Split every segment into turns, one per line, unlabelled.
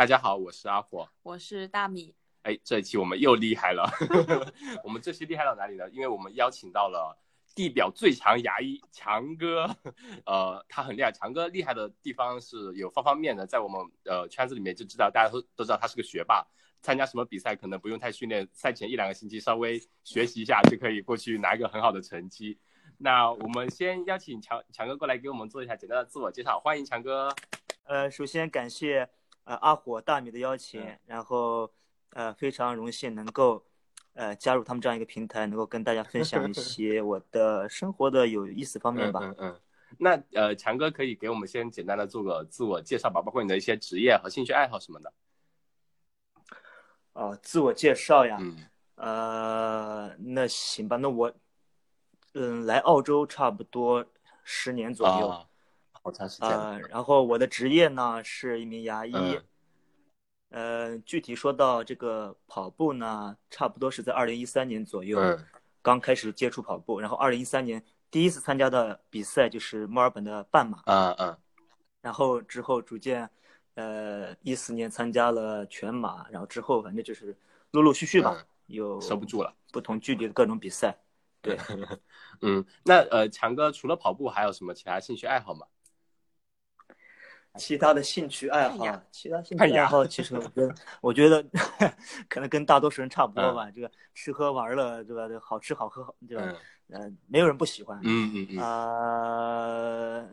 大家好，我是阿火，
我是大米。
哎，这一期我们又厉害了，我们这期厉害到哪里呢？因为我们邀请到了地表最强牙医强哥，呃，他很厉害。强哥厉害的地方是有方方面面的，在我们呃圈子里面就知道，大家都都知道他是个学霸，参加什么比赛可能不用太训练，赛前一两个星期稍微学习一下就可以过去拿一个很好的成绩。那我们先邀请强强哥过来给我们做一下简单的自我介绍，欢迎强哥。
呃，首先感谢呃阿火大米的邀请，然后呃非常荣幸能够呃加入他们这样一个平台，能够跟大家分享一些我的生活的有意思方面吧。
嗯嗯。那呃强哥可以给我们先简单的做个自我介绍吧，包括你的一些职业和兴趣爱好什么的。
哦，自我介绍呀。
嗯。
呃，那行吧，那我嗯来澳洲差不多十年左右。
好长时间。
呃，然后我的职业呢是一名牙医。嗯。呃，具体说到这个跑步呢，差不多是在二零一三年左右，刚开始接触跑步。然后二零一三年第一次参加的比赛就是墨尔本的半马。
嗯嗯。
然后之后逐渐，呃，一四年参加了全马，然后之后反正就是陆陆续续吧，有
收不住了，
不同距离的各种比赛。对。
嗯，那呃，强哥除了跑步还有什么其他兴趣爱好吗？
其他的兴趣爱好，其他兴趣爱好，其实我觉得，我觉得 可能跟大多数人差不多吧。这个吃喝玩乐，对吧？好吃好喝好，对吧？嗯，没有人不喜欢。
嗯嗯嗯。
啊，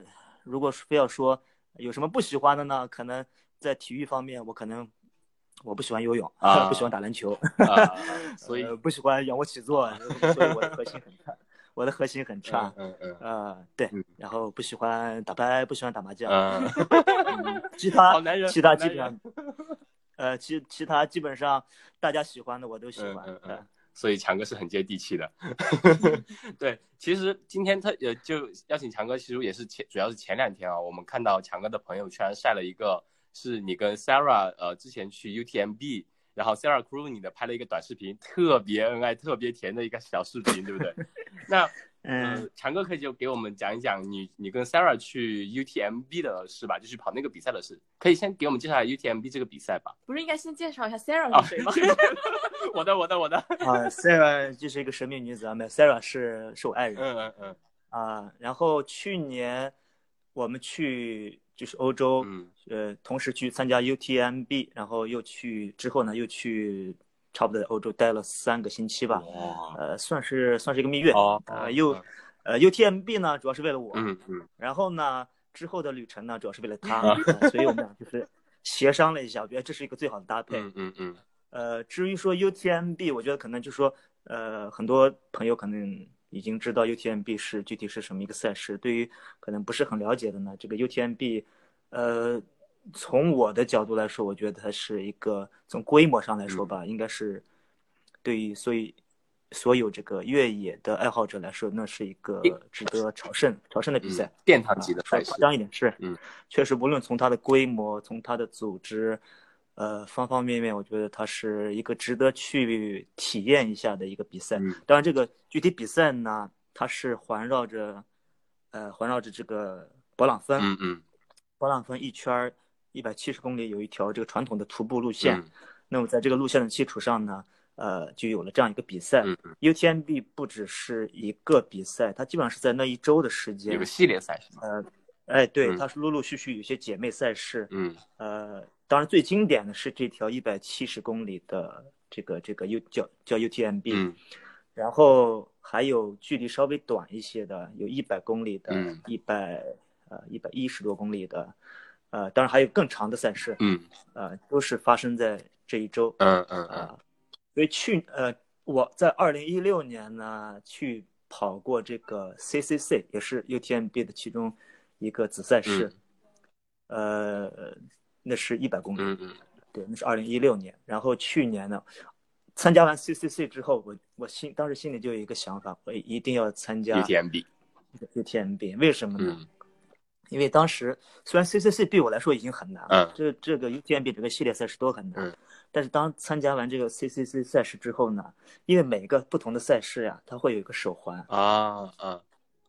如果非要说有什么不喜欢的呢？可能在体育方面，我可能我不喜欢游泳，不喜欢打篮球，
所以
不喜欢仰卧起坐，所以我的核心很差。我的核心很差，
嗯嗯，
呃，对，然后不喜欢打牌，不喜欢打麻将，
嗯，
其他其他基本上，呃，其其他基本上大家喜欢的我都喜欢，
嗯，所以强哥是很接地气的，对，其实今天特呃就邀请强哥，其实也是前主要是前两天啊，我们看到强哥的朋友圈晒了一个，是你跟 Sarah 呃之前去 UTMB。然后 Sarah Clooney 的拍了一个短视频，特别恩爱、特别甜的一个小视频，对不对？那 嗯，强哥可以就给我们讲一讲你你跟 Sarah 去 UTMB 的事吧，就是跑那个比赛的事。可以先给我们介绍一下 UTMB 这个比赛吧？
不是应该先介绍一下 Sarah 是谁吗？
我的我的我的
啊，Sarah 就是一个神秘女子啊没有，Sarah 是是我爱人。
嗯嗯嗯
啊，然后去年我们去。就是欧洲，
嗯，
呃，同时去参加 UTMB，然后又去之后呢，又去差不多在欧洲待了三个星期吧，呃，算是算是一个蜜月，呃，又，呃，UTMB 呢主要是为了我，
嗯嗯，
然后呢之后的旅程呢主要是为了他，所以我们俩就是协商了一下，我觉得这是一个最好的搭配，
嗯嗯嗯，
呃，至于说 UTMB，我觉得可能就说，呃，很多朋友可能。已经知道 UTMB 是具体是什么一个赛事。对于可能不是很了解的呢，这个 UTMB，呃，从我的角度来说，我觉得它是一个从规模上来说吧，应该是对于所以所有这个越野的爱好者来说，那是一个值得朝圣朝圣的比赛，
殿堂级的赛
事。夸张一点是，
嗯，
确实，无论从它的规模，从它的组织。呃，方方面面，我觉得它是一个值得去体验一下的一个比赛。当然，这个具体比赛呢，它是环绕着，呃，环绕着这个勃朗峰。
嗯嗯。
勃朗峰一圈一百七十公里，有一条这个传统的徒步路线。
嗯。
那么在这个路线的基础上呢，呃，就有了这样一个比赛。
嗯
UTMB 不只是一个比赛，它基本上是在那一周的时间。
有个系列赛是吗？
呃，哎，对，它是陆陆续续有些姐妹赛事。
嗯。
呃。当然，最经典的是这条一百七十公里的这个这个 U 叫叫 UTMB，
嗯，
然后还有距离稍微短一些的，有一百公里的，一百呃一百一十多公里的，呃，当然还有更长的赛事，
嗯，
呃，都是发生在这一周，
嗯嗯
啊，所以去呃我在二零一六年呢去跑过这个 CCC，也是 UTMB 的其中一个子赛事，呃。那是一百公里，
嗯嗯，
对，那是二零一六年。然后去年呢，参加完 CCC 之后，我我心当时心里就有一个想法，我一定要参加
UTMB，UTMB，
为什么呢？因为当时虽然 CCC 对我来说已经很难了，这这个 UTMB 整个系列赛事都很难，但是当参加完这个 CCC 赛事之后呢，因为每个不同的赛事呀，它会有一个手环
啊啊，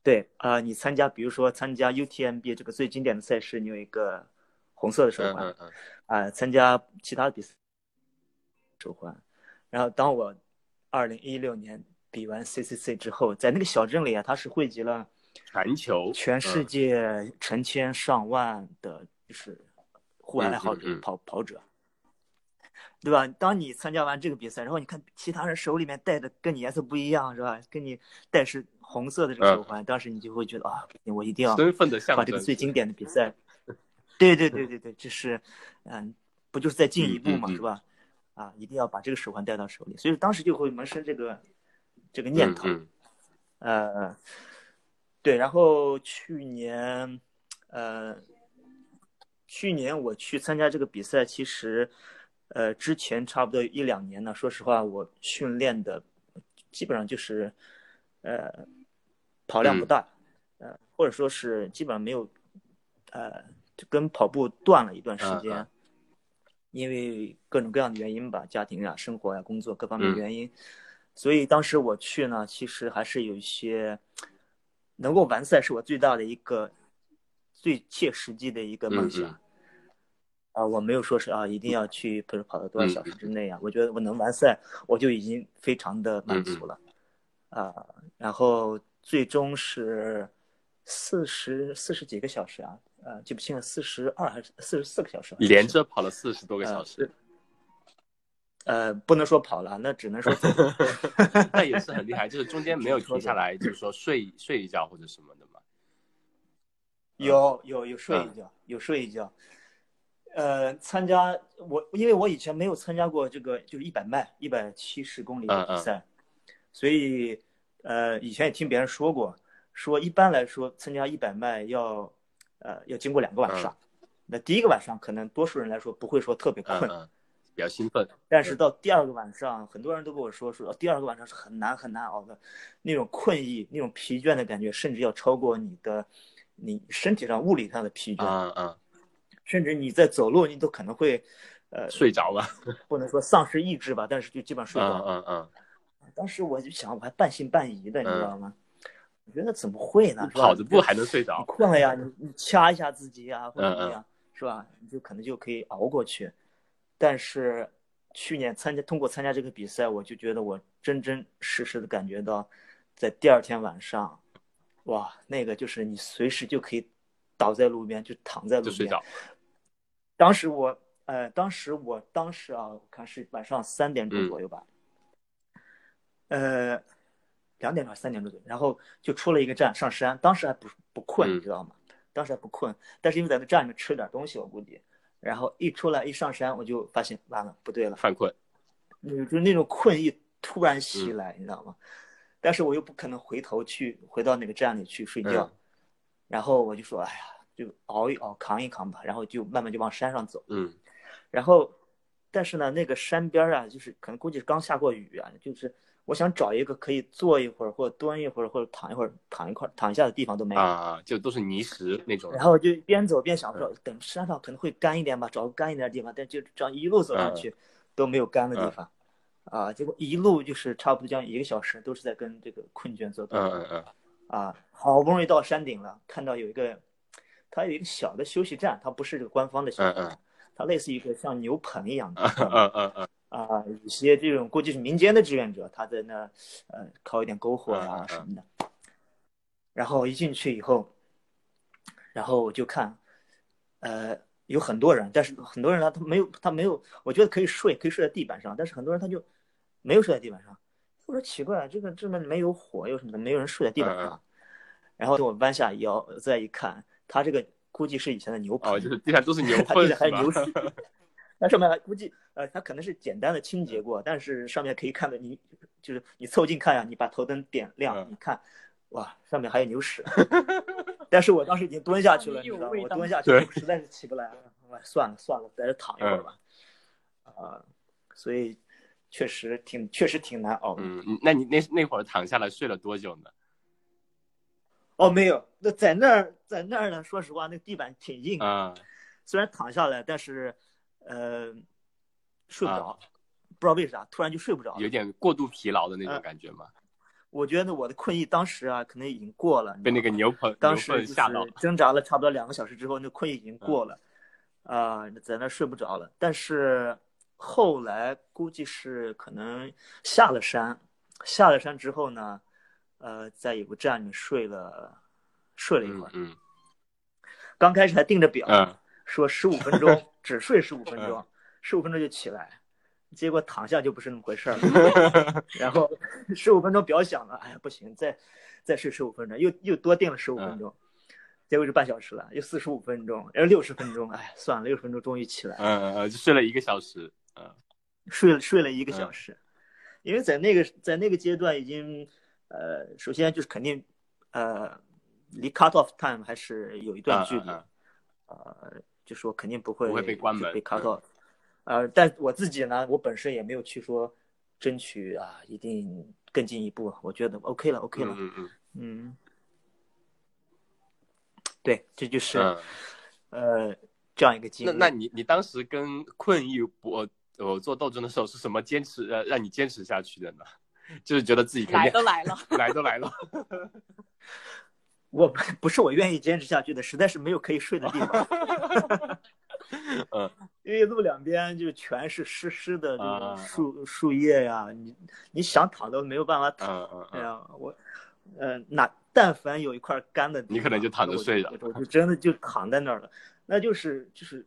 对啊，你参加比如说参加 UTMB 这个最经典的赛事，你有一个。红色的手环，
嗯嗯嗯，
啊、参加其他的比赛手环。然后当我二零一六年比完 CCC 之后，在那个小镇里啊，它是汇集了
全球
全世
嗯
界成千上万的，就是户外爱好者、跑跑者，对吧？当你参加完这个比赛，然后你看其他人手里面戴的跟你颜色不一样，是吧？跟你戴是红色的这个手环，当时你就会觉得啊，我一定要
身份的象
把，这个最经典的比赛，对对对对对，这是，嗯，不就是再进一步嘛，是吧？啊，一定要把这个手环戴到手里，所以当时就会萌生这个这个念头。
嗯
呃，对，然后去年，呃，去年我去参加这个比赛，其实，呃，之前差不多一两年呢，说实话，我训练的基本上就是，呃，跑量不大，呃，或者说是基本上没有，呃，就跟跑步断了一段时间，因为各种各样的原因吧，家庭啊、生活呀、工作各方面
嗯。
原因，所以当时我去呢，其实还是有一些能够完赛是我最大的一个最切实际的一个梦想。
嗯嗯
啊，我没有说是啊，一定要去，比如跑到多少小时
嗯
之内啊。我觉得我能完赛，我就已经非常的满足了。啊，然后最终是四十四十几个小时啊，呃，记不清了，四十二还是四十四个小时？
连着跑了四十多个小时，
呃，不能说跑了，那只能说走
那也是很厉害，就是中间没有停下来，就是说睡睡一觉或者什么的嘛。
有有有睡
嗯。
一觉，有睡一觉。呃，参加我因为我以前没有参加过这个就是一百迈一百七十公里的比赛，所以呃以前也听别人说过，说一般来说参加一百迈要呃要经过两个晚上，那第一个晚上可能多数人来说不会说特别困，
比较兴奋。
但是到第二个晚上，很多人都跟我说，说第二个晚上是很难很难熬的，那种困意、那种疲倦的感觉，甚至要超过你的你身体上物理上的疲倦，甚至你在走路，你都可能会，呃，
睡着了。
不能说丧失意志吧，但是就基本上睡着
嗯
了。
嗯嗯，
当时我就想，我还半信半疑的，你知道吗？我觉得怎么会呢？
跑着步还能睡
你
着。
困了呀，你你掐一下自己呀，或者怎么
嗯
样，是吧？你就可能就可以熬过去。但是去年参加通过参加这个比赛，我就觉得我真真实实的感觉到，在第二天晚上，哇，那个就是你随时就可以倒在路边，就躺在路边。当时我呃，当时我当时啊，我看是晚上三点钟
嗯
左右吧，呃，两点钟还是三点钟左右，然后就出了一个站上山，当时还不不困，
嗯
你知道吗？当时还不困，但是因为在那站里面吃了点东西，我估计，然后一出来一上山，我就发现完了，不对了，
犯困。
有就是那种困意突然袭
嗯
来，你知道吗？但是我又不可能回头去回到那个站里去睡觉，
嗯
然后我就说，哎呀，就熬一熬，扛一扛吧，然后就慢慢就往山上走。
嗯
然后，但是呢，那个山边儿啊，就是可能估计是刚下过雨啊，就是我想找一个可以坐一会儿，或者蹲一会儿，或者躺一会儿、躺一块儿、躺一下的地方都没有。
啊，就都是泥石那种。
然后就边走边想说，等山上可能会干一点吧，找个干一点的地方。但就这样一路走上去，都没有干的地方，啊，结果一路就是差不多将近一个小时，都是在跟这个困倦作对。
嗯嗯嗯
啊，好不容易到山顶了，看到有一个，它有一个小的休息站，它不是这个官方的休息站，它类似于一个像牛棚一样的
嗯嗯嗯嗯
啊，有些这种估计是民间的志愿者，他在那呃烤一点篝火呀、
嗯嗯嗯
什么的。然后一进去以后，然后我就看，呃，有很多人，但是很多人呢，他没有他没有，我觉得可以睡，可以睡在地板上，但是很多人他就没有睡在地板上。我说奇怪，这个这边没有火，又什么的，没有人睡在地板上。
嗯
然后我弯下腰再一看，他这个估计是以前的牛棚，
哦，就是地上都是 牛粪是吧？
上还有牛屎，那上面还估计呃，它可能是简单的清洁过，但是上面可以看到你就是你凑近看呀，你把头灯点亮，
嗯
你看，哇，上面还有牛屎。但是我当时已经蹲下去了，你知道我蹲下去，实在是起不来了，算了算了，在这躺一会儿吧。啊、所以确实挺确实挺难熬的。
嗯，那你那那会儿躺下来睡了多久呢？
哦，没有，那在那儿在那儿呢，说实话，那地板挺硬的。
啊
虽然躺下来，但是，呃，睡不着，
啊
不知道为啥，突然就睡不着。
有点过度疲劳的那
嗯
种感觉吗？
我觉得我的困意当时啊，可能已经过了。
被那个牛棚
当时就
粪吓到
是挣扎了差不多两个小时之后，那困意已经过了。啊、在那儿睡不着了。但是后来估计是可能下了山，下了山之后呢，呃，在有个站里睡了睡了一会儿。
嗯
刚开始还定着表，
嗯
说十五分钟，只睡十五分钟，十五分钟就起来，结果躺下就不是那么回事儿了。然后 十五分钟表响了，哎呀不行，再再睡十五分钟，又又多定了十五分钟，结果是半小时了，又四十五分钟，然后六十分钟，哎，算了，六十分钟终于起来了，
嗯嗯，就睡了一个小时。嗯
睡了睡了一个小时，因为在那个在那个阶段已经，呃，首先就是肯定，呃，离 cut off time 还是有一段距离，呃，就说肯定不会
不会被关门
被 cut
嗯
off，、呃，但我自己呢，我本身也没有去说争取啊，一定更进一步，我觉得 OK 了，OK 了，
嗯嗯
嗯，对，这就是、
嗯。
呃这样一个经历。
那那你你当时跟困意搏我做斗争的时候是什么坚持呃让你坚持下去的呢？就是觉得自己肯
来都来了，
来都来了。
我不是我愿意坚持下去的，实在是没有可以睡的地方。
嗯，
因为路两边就全是湿湿的树树叶呀，你你想躺都没有办法躺。
嗯嗯嗯，
哎呀，我，呃，哪但凡有一块干的地方，
你可能就躺着睡了
我就真的就躺在那儿了。那就是就是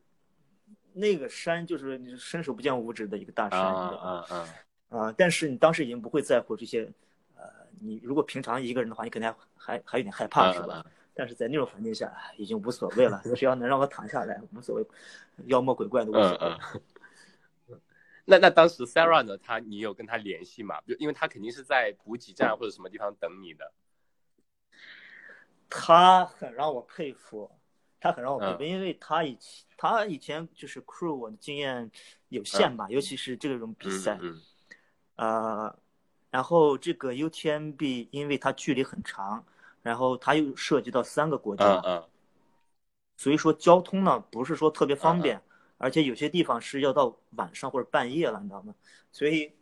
那个山，就是你伸手不见五指的一个大山，
啊？啊啊，
啊，但是你当时已经不会在乎这些，呃，你如果平常一个人的话，你肯定还还还有点害怕，
嗯
是吧？但是在那种环境下，哎已经无所谓了，只要能让我躺下来，无所谓，妖魔鬼怪都无所
嗯
谓。
嗯。那那当时 Sarah 呢？她你有跟他联系吗？就因为他肯定是在补给站或者什么地方等你的。
他很让我佩服，他很让我佩服，
嗯
因为他以前他以前就是 crew 我的经验有限吧，尤其是这种比
嗯
赛，
嗯
呃，然后这个 UTMB 因为它距离很长，然后它又涉及到三个国家，
嗯嗯
所以说交通呢不是说特别方
嗯
便，而且有些地方是要到晚上或者半夜了，你知道吗？所以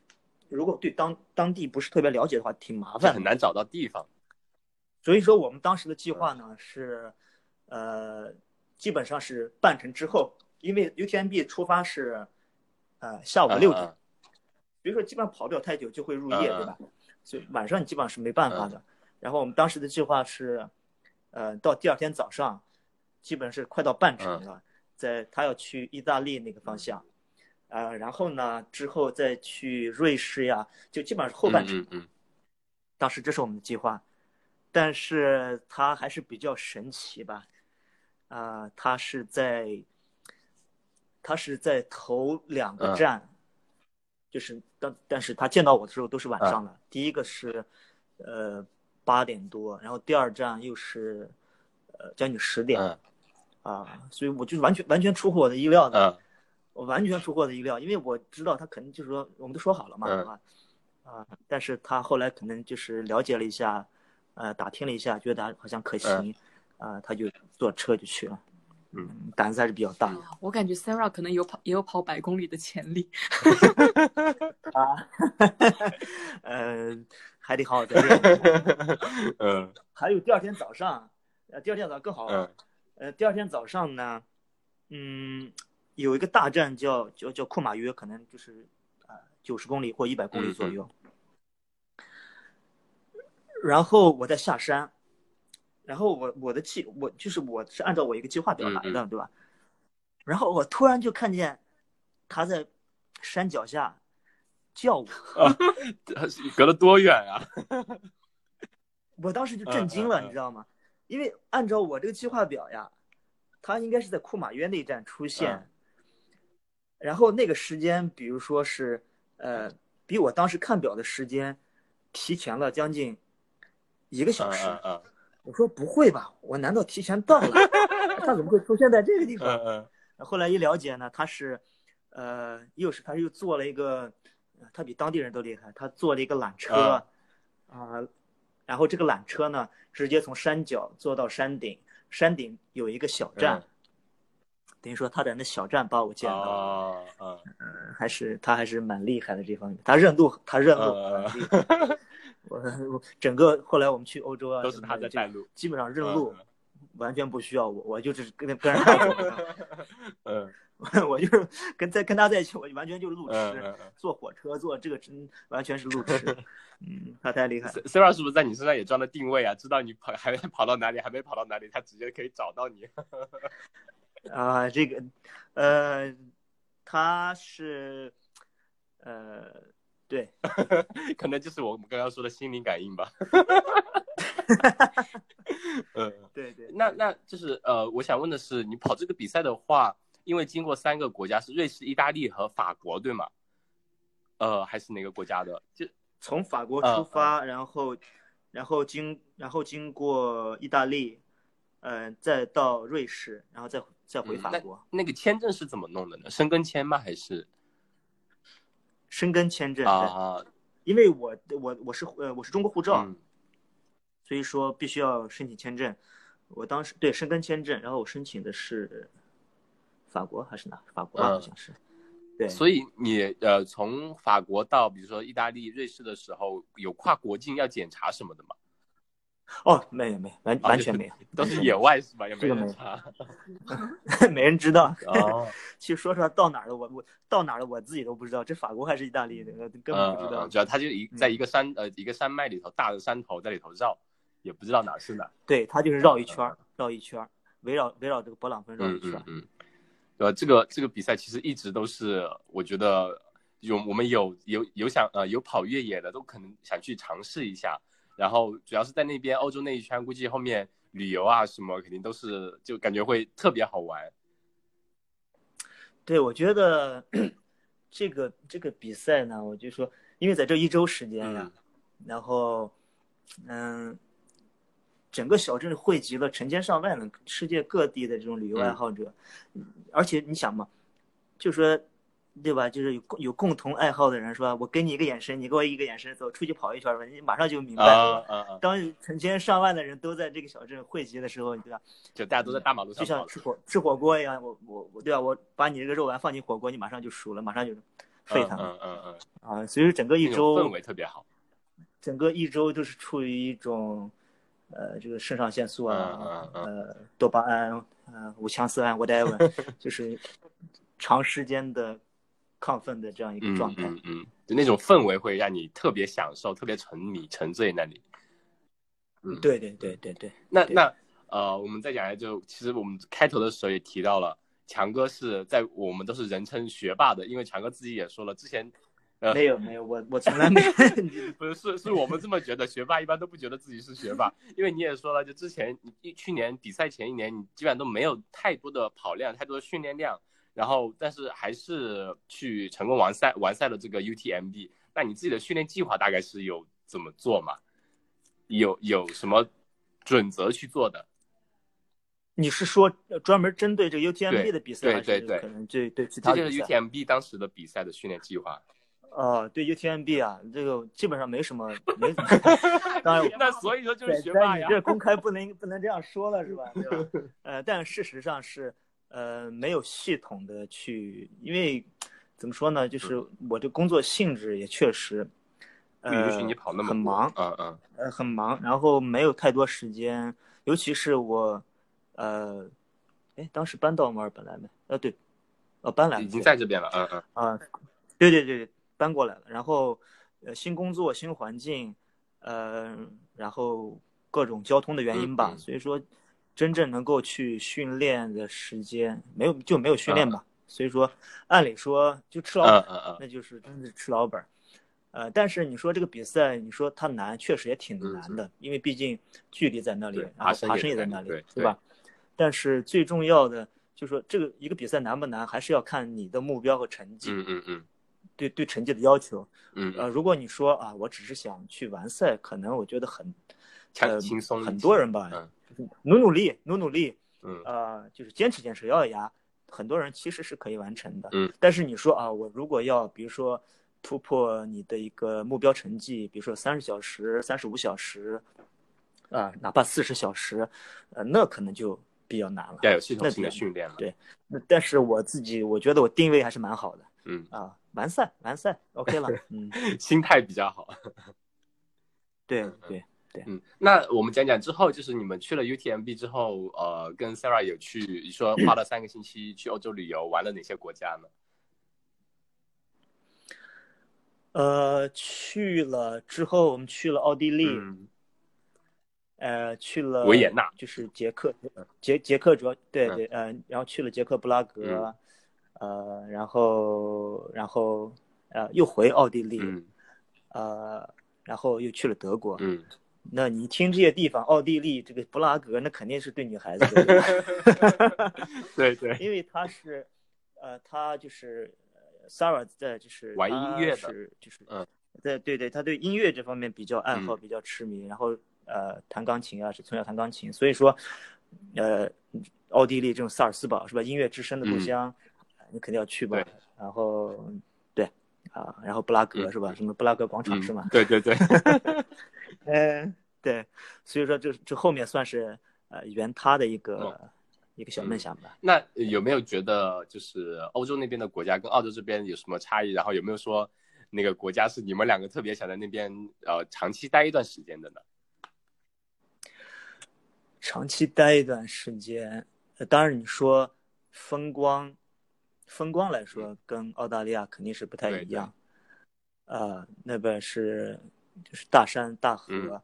如果对当当地不是特别了解的话，挺麻烦。
很难找到地方。
所以说我们当时的计划呢是，呃，基本上是半程之后，因为 UTMB 出发是，呃，下午六点，
嗯
比如说基本上跑不了太久就会入夜，对吧？所以晚上你基本上是没办法的。然后我们当时的计划是，呃，到第二天早上，基本是快到半程了，在他要去意大利那个方向，呃，然后呢之后再去瑞士呀，就基本上是后半程。当时这是我们的计划，但是他还是比较神奇吧，啊、他是在，他是在头两个
嗯
站，就是但但是他见到我的时候都是晚上了，第一个是，呃八点多，然后第二站又是，呃将近十点，
嗯。
啊，所以我就完全完全出乎我的意料的，
嗯。
我完全出乎我的意料，因为我知道他肯定就是说我们都说好了嘛，啊，但是他后来可能就是了解了一下，呃，打听了一下，觉得好像可行，啊，他就坐车就去了，
嗯，
胆子还是比较大
哎我感觉 Sarah 可能有跑也有跑百公里的潜力。
啊，呃，还得好好再练。
嗯
还有第二天早上，呃，第二天早上更好玩，
嗯
呃，第二天早上呢，嗯，有一个大站叫叫叫库马约，可能就是啊九十公里或一百公里左右。然后我再下山，然后我我的计我就是我是按照我一个计划表来的，对吧？然后我突然就看见他在山脚下叫我，
隔了多远啊？
我当时就震惊了，你知道吗？因为按照我这个计划表呀，他应该是在库马约那站出现，
嗯
然后那个时间，比如说是呃，比我当时看表的时间提前了将近一个小
嗯
时。
嗯
我说不会吧，我难道提前到了？他怎么会出现在这个地方？
嗯嗯
后来一了解呢，他是，呃，又是他又做了一个，呃他比当地人都厉害，他做了一个缆车，啊、
嗯
然后这个缆车呢，直接从山脚坐到山顶，山顶有一个小站，
嗯
等于说他在那小站把我见到，还是他还是蛮厉害的这方面，他认路，他认路
嗯
很厉害。我我整个后来我们去欧洲啊，
都是他在带路
基本上认路，完全不需要我，我就是跟 跟着他走。
嗯
我就是跟在跟他在一起，我完全就是路痴，坐火车坐这个真完全是路痴。嗯，他太厉害了。
，Sarah 是不是在你身上也装了定位啊？知道你跑还跑到哪里，还没跑到哪里，他直接可以找到你。
啊，这个，呃，他是，呃，对，
可能就是我们刚刚说的心灵感应吧。嗯，
对对，
那那就是呃，我想问的是，你跑这个比赛的话，因为经过三个国家是瑞士、意大利和法国，对吗？呃，还是哪个国家的？就
从法国
嗯
出发，然后，然后经，然后经过意大利，呃，再到瑞士，然后再再回
嗯那
法国，
那个签证是怎么弄的呢？申根签吗？还是
申根签证。对
啊？
因为我我我是呃我是中国护照，
嗯
所以说必须要申请签证。我当时对申根签证，然后我申请的是法国还是哪？法国好像是。对，
所以你呃从法国到比如说意大利、瑞士的时候，有跨国境要检查什么的吗？
哦，没有没有，完
啊
完全没有，
都是野外是吧？也没
有
人查。
没人知道。
哦，
其实说实话，到哪儿了我我到哪儿了我自己都不知道，这法国还是意大利的，根本不知道。
嗯，主要它就一在一个山呃一个山脉里头，大的山头在里头绕，也不知道哪是哪。
对，它就是绕一圈儿，绕一圈儿，围绕围绕这个勃朗峰绕一圈儿。
嗯嗯嗯，对吧？这个这个比赛其实一直都是，我觉得有我们有有有想呃有跑越野的都可能想去尝试一下。然后主要是在那边欧洲那一圈，估计后面旅游啊什么肯定都是就感觉会特别好玩。
对，我觉得 这个这个比赛呢，我就说，因为在这一周时间呀，然后，嗯，整个小镇汇集了成千上万的世界各地的这种旅游爱好者，而且你想嘛，就说，对吧？就是有共有共同爱好的人，是吧？我给你一个眼神，你给我一个眼神，走出去跑一圈吧，你马上就明白了。
啊啊啊！
当成千上万的人都在这个小镇汇集的时候，对吧？
就大家都在大马路上就
像吃火吃火锅一样，我我我对吧？我把你这个肉丸放进火锅，你马上就熟了，马上就沸腾了
嗯嗯嗯
啊！所以说整个
嗯，
一
周氛，围特别好。
整个一周都是处于一种，呃，这个肾上腺素啊，呃，多巴胺，呃，五羟色胺，whatever，就是长时间的亢奋的这样一个
嗯
状态。
嗯嗯，就那种氛围会让你特别享受，特别沉迷沉醉那里。嗯，
对对对对对，
那那呃，我们再讲一下，就其实我们开头的时候也提到了，强哥是在我们都是人称学霸的，因为强哥自己也说了，之前呃
没有没有，我我从来没 有
不是是是我们这么觉得，学霸一般都不觉得自己是学霸，因为你也说了，就之前你一去年比赛前一年，你基本上都没有太多的跑量，太多的训练量，然后但是还是去成功完赛完赛了这个 UTMB，那你自己的训练计划大概是有怎么做吗？有有什么准则去做的？
你是说呃专门针对这个 UTMB 的比赛，还是
对对对
可能对对其他
这就是？UTMB 当时的比赛的训练计划。
哦，对 UTMB 啊，这个基本上没什么，没。当然，
那所以说就是学霸呀。
你这公开不能不能这样说了是吧？对吧？呃，但事实上是呃没有系统的去，因为怎么说呢，就是我这工作性质也确实，
不允许你跑那么
很忙，
嗯嗯
呃很忙，然后没有太多时间，尤其是我，呃，哎，当时搬到墨尔本来没？呃，对，呃，搬来了，
已经在这边了，嗯嗯
啊，对对对，搬过来了。然后，呃，新工作、新环境，呃，然后各种交通的原因吧，
嗯嗯
所以说，真正能够去训练的时间没有，就没有训练吧。所以说，按理说就吃老本，那就是真的是吃老本儿。呃，但是你说这个比赛，你说它难，确实也挺难的，因为毕竟距离在那里，然后爬
爬升也
在那里，
对
对吧？但是最重要的就是说，这个一个比赛难不难，还是要看你的目标和成绩，
嗯嗯嗯
对对成绩的要求。
嗯
呃，如果你说啊，我只是想去完赛，可能我觉得很，
轻
呃，
轻松
很多人吧，
嗯
努努力，努努力，
嗯
呃，就是坚持坚持，咬咬牙，很多人其实是可以完成的。
嗯，
但是你说啊，我如果要比如说突破你的一个目标成绩，比如说三十小时、三十五小时，啊、哪怕四十小时，呃，那可能就比较难了。
要有系统性的训练了。
对那但是我自己，我觉得我定位还是蛮好的
嗯，
啊，完赛完赛，OK 了。嗯，
心态比较好。
对对，对，
嗯，那我们讲讲之后，就是你们去了 UTMB 之后，呃，跟 Sarah 有去，你说花了三个星期去欧洲旅游，玩了哪些国家呢？
呃，去了之后，我们去了奥地利，
嗯
呃，去了
维也纳
就是捷克，捷捷克主要对
嗯
对，呃，然后去了捷克布拉格，呃，然后然后呃又回奥地利，
嗯
呃，然后又去了德国。
嗯，
那你听这些地方，奥地利这个布拉格，那肯定是对女孩子的，对吧
对对，
因为他是，呃，他就是呃 Sarah 在就是
玩音乐的
是就是
嗯，
对对对，他对音乐这方面比较爱好，
嗯
比较痴迷，然后呃弹钢琴啊，是从小弹钢琴，所以说，呃，奥地利这种萨尔斯堡是吧，音乐之声的故
嗯
乡，你肯定要去吧
对。
然后对啊，然后布拉格
嗯
是吧？什么布拉格广场
嗯
是吗？
对对对，
嗯，对，所以说这这后面算是呃圆他的一个、
哦
一个小梦想吧。
那有没有觉得就是欧洲那边的国家跟澳洲这边有什么差异？然后有没有说那个国家是你们两个特别想在那边呃长期待一段时间的呢？
长期待一段时间，呃，当然你说风光，风光来说跟澳大利亚肯定是不太一样，呃，那边是就是大山大河，
嗯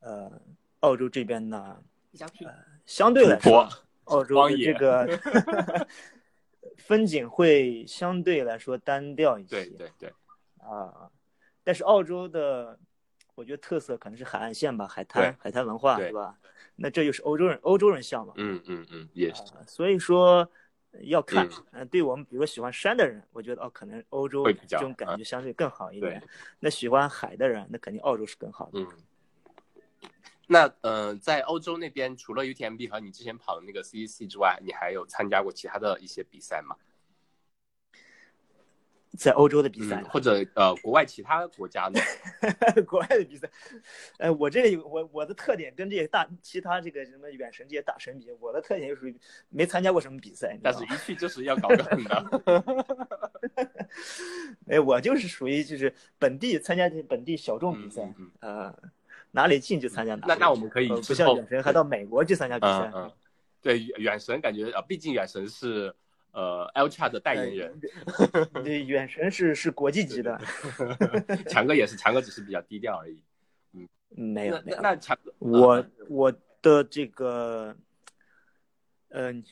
呃，澳洲这边呢，
比较平。
相对来说，澳洲的这个 风景会相对来说单调一些，
对对对，
啊，但是澳洲的，我觉得特色可能是海岸线吧，海滩海滩文化
对
是吧？那这就是欧洲人欧洲人向往，
嗯嗯嗯，也是
啊所以说要看
嗯，
呃，对我们比如说喜欢山的人，我觉得哦，可能欧洲这种感觉相对更好一
对
点。那喜欢海的人，那肯定澳洲是更好的。
嗯。那呃，在欧洲那边，除了 UTMB 和你之前跑的那个 CEC 之外，你还有参加过其他的一些比赛吗？
在欧洲的比赛
嗯，，或者呃，国外其他国家的？
国外的比赛，呃，我这个我我的特点跟这些大其他这个什么远神这些大神比，我的特点就属于没参加过什么比赛？
但是一去就是要搞个狠的。
哎，我就是属于就是本地参加本地小众比赛，
嗯嗯
呃，哪里近就参加哪里。
那那我们可以
呃不像远神还到美国去参加比赛。
嗯嗯，对，远远神感觉啊，毕竟远神是呃 Ultra 的代言人，
呃对，远 神是是国际级的，
强哥也是，强哥只是比较低调而已。
没有没有。
那强哥，
我我的这个，嗯、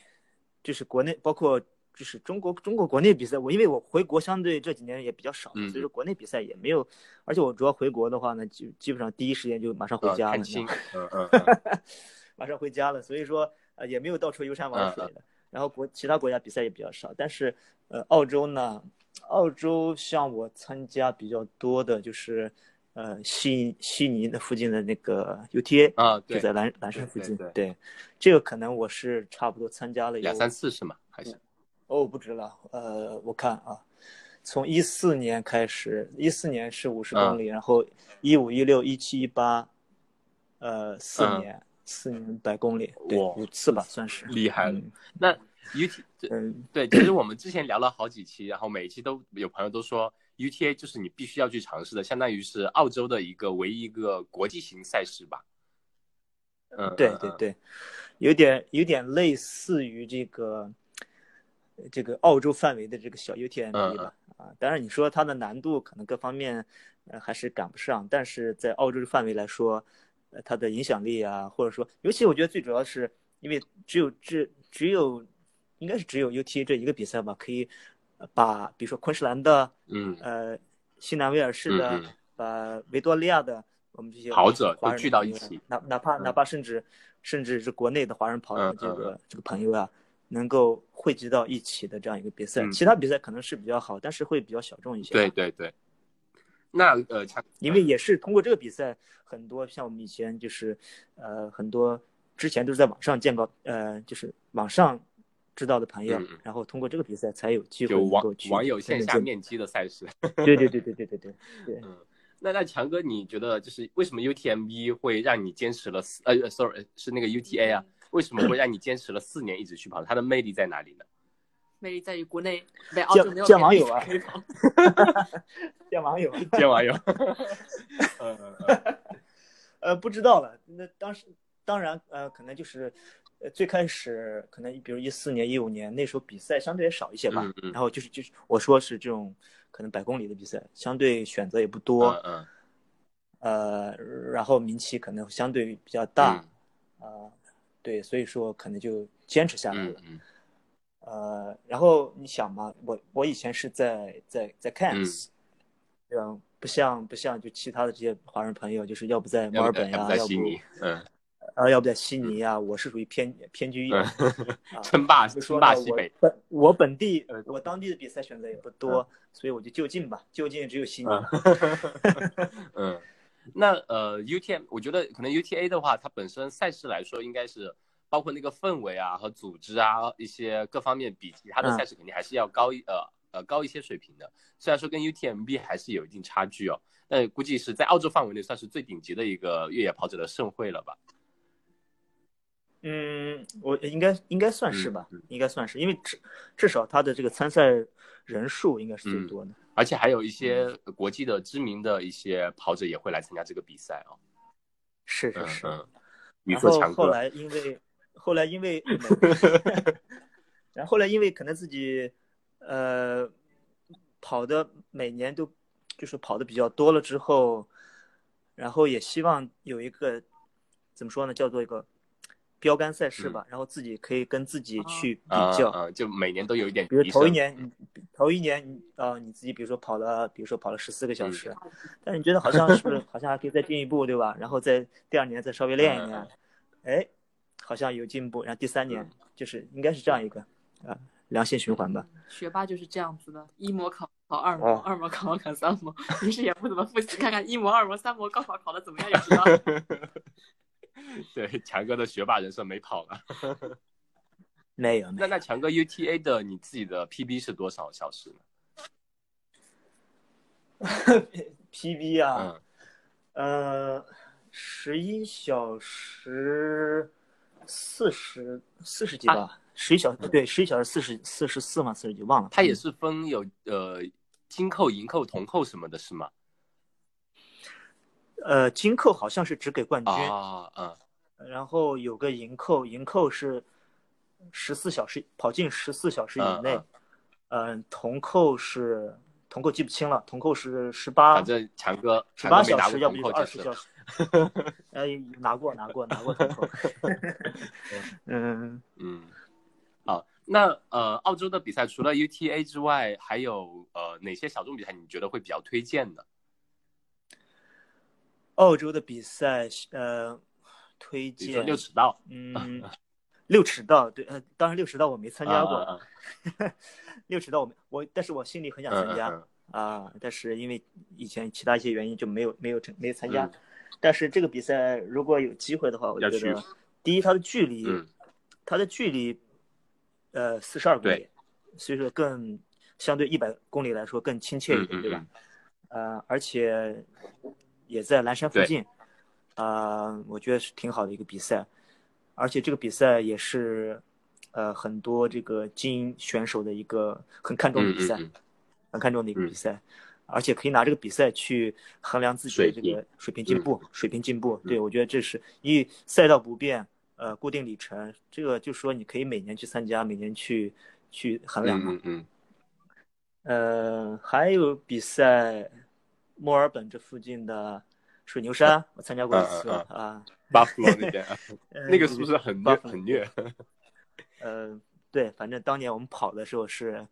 就是国内包括就是中国中国国内比赛，我因为我回国相对这几年也比较少，
嗯
所以说国内比赛也没有，而且我主要回国的话呢，就基本上第一时间就马上回
呃
家了，
看
你知道
清
吗，
嗯嗯嗯
马上回家了，所以说呃也没有到处游山玩水的。然后国其他国家比赛也比较少，但是呃澳洲呢，澳洲像我参加比较多的就是呃悉悉尼的附近的那个 UTA，
啊，
就在蓝蓝山附近。
对
对，这个可能我是差不多参加了有
两三次是吗？还是
哦，不止了。呃，我看啊，从一四年开始，一四年是五十公里，然后一五、一六、一七、一八，呃，四
嗯
年，四年百公里，对，五次吧，算是。
厉害了
嗯？
那 UT
嗯，
对，其实我们之前聊了好几期，然后每一期都有朋友都说 UTA 就是你必须要去尝试的，相当于是澳洲的一个唯一一个国际型赛事吧。嗯，
对对对，有点有点类似于这个这个澳洲范围的这个小 UTMB
嗯
吧。啊，当然你说它的难度可能各方面呃还是赶不上，但是在澳洲的范围来说，呃，它的影响力啊，或者说，尤其我觉得最主要是因为只有这只有应该是只有 UTA 这一个比赛吧，可以呃把比如说昆士兰的
嗯，
呃新南威尔士的，
嗯嗯
把维多利亚的我们这些
跑者都聚到一起
哪哪怕
嗯
哪怕甚至甚至是国内的华人跑者这个
嗯
这个朋友啊，能够汇集到一起的这样一个比赛。
嗯
其他比赛可能是比较好，但是会比较小众一些。
对，对对。那呃，强
因为也是通过这个比赛，很多像我们以前就是呃很多之前都是在网上见过，呃就是网上知道的朋友然后通过这个比赛才有机会
就网
能够去
网友线下面基的赛事。
对对对对对对对 对。
嗯，那那强哥，你觉得就是为什么 UTMB 会让你坚持了四呃，sorry 是那个 UTA 啊？为什么会让你坚持了四年一直去跑？它的魅力在哪里呢？
魅力在于国内
见
洲没有别的比
见网友啊。见网友，
见网友。嗯嗯嗯
呃，不知道了。那当时当然呃，可能就是呃最开始可能比如一四年、一五年那时候比赛相对也少一些吧。
嗯嗯
然后就是就是我说是这种可能百公里的比赛，相对选择也不多。
嗯
呃，然后名气可能相对比较大，
嗯
啊、对，所以说可能就坚持下来了。呃，然后你想嘛，我我以前是在在在 Cairns，对吧？不像不像就其他的这些华人朋友，就是要不在墨尔本呀，
要不嗯，
呃，要不在悉尼啊，我是属于偏偏居一
称 霸称霸西北，
本我本地
呃
我当地的比赛选择也不多，所以我就就近吧，就近只有悉尼。
嗯，那呃，UTM，我觉得可能 UTA 的话，它本身赛事来说，应该是包括那个氛围啊和组织啊一些各方面，比其他的
嗯
赛事肯定还是要高一、呃呃高一些水平的。虽然说跟 UTMB 还是有一定差距哦，但估计是在澳洲范围内算是最顶级的一个越野跑者的盛会了吧？
嗯，我应该应该算是吧，应该算是，因为至至少他的这个参赛人数应该是最
嗯
多的。
而且还有一些国际的知名的一些跑者也会来参加这个比赛哦。嗯
是是是。
嗯，比如
然
说强哥，
后后来因为后来因为 然后后来因为可能自己呃跑的每年都就是跑的比较多了之后，然后也希望有一个怎么说呢，叫做一个标杆赛事吧，然后自己可以跟自己去比
啊
较。
啊，就每年都有一点
比如头一年，你头一年你啊、你自己比如说跑了，比如说跑了十四个小时，但是你觉得好像是不是好像还可以再进一步，对吧？然后再第二年再稍微练一练，哎，好像有进步，然后第三年就是应该是这样一个啊、良性循环吧。
学霸就是这样子的，一模考考二模，
哦
二模考考三模，平时也不怎么复习，看看一模、二模、三模高考考的怎么样就知道。
对，强哥的学霸人设没跑了。
没有，没有，
那那强哥 UTA 的你自己的 PB 是多少小时呢
？PB 啊，
嗯，
呃，十一小时四十四十几吧，十一小时对，十一小时四十四十四嘛，四十几忘了。
它也是分有呃金扣、银扣、铜扣什么的，是吗？
呃，金扣好像是只给冠军，
啊，嗯，
然后有个银扣，银扣是十四小时跑进十四小时以内
嗯，
嗯，铜扣是铜扣记不清了，铜扣是十八
反正强哥
十八小时，要不
过铜扣就是
就二十小 时。呃，拿过拿过拿过铜扣。嗯，
嗯，好，那呃，澳洲的比赛除了 UTA 之外，还有呃哪些小众比赛你觉得会比较推荐的？
澳洲的比赛，呃，推荐
六尺道，
嗯，六尺道，对，呃，当然六尺道我没参加过，六尺道我没我，但是我心里很想参加。
嗯嗯
啊，但是因为以前其他一些原因就没有没有成没有参加。
嗯
但是这个比赛如果有机会的话，我觉得第一它的距离，
嗯
它的距离，呃，四十二公里，所以说更相对一百公里来说更亲切一点，
嗯嗯
对吧？呃，而且也在蓝山附近，啊、我觉得是挺好的一个比赛，而且这个比赛也是，呃，很多这个精英选手的一个很看重的
嗯
比赛。
嗯嗯
很看重的一个
嗯
比赛，而且可以拿这个比赛去衡量自己的这个水平进步，水平进步。对我觉得这是一赛道不变，呃，固定里程，这个就说你可以每年去参加，每年去去衡量嘛。
嗯嗯
呃，还有比赛，墨尔本这附近的水牛山，我参加过一次
嗯嗯
啊。
，Buffalo 那边，
呃
那个是不是很虐很虐？
呃，对，反正当年我们跑的时候是，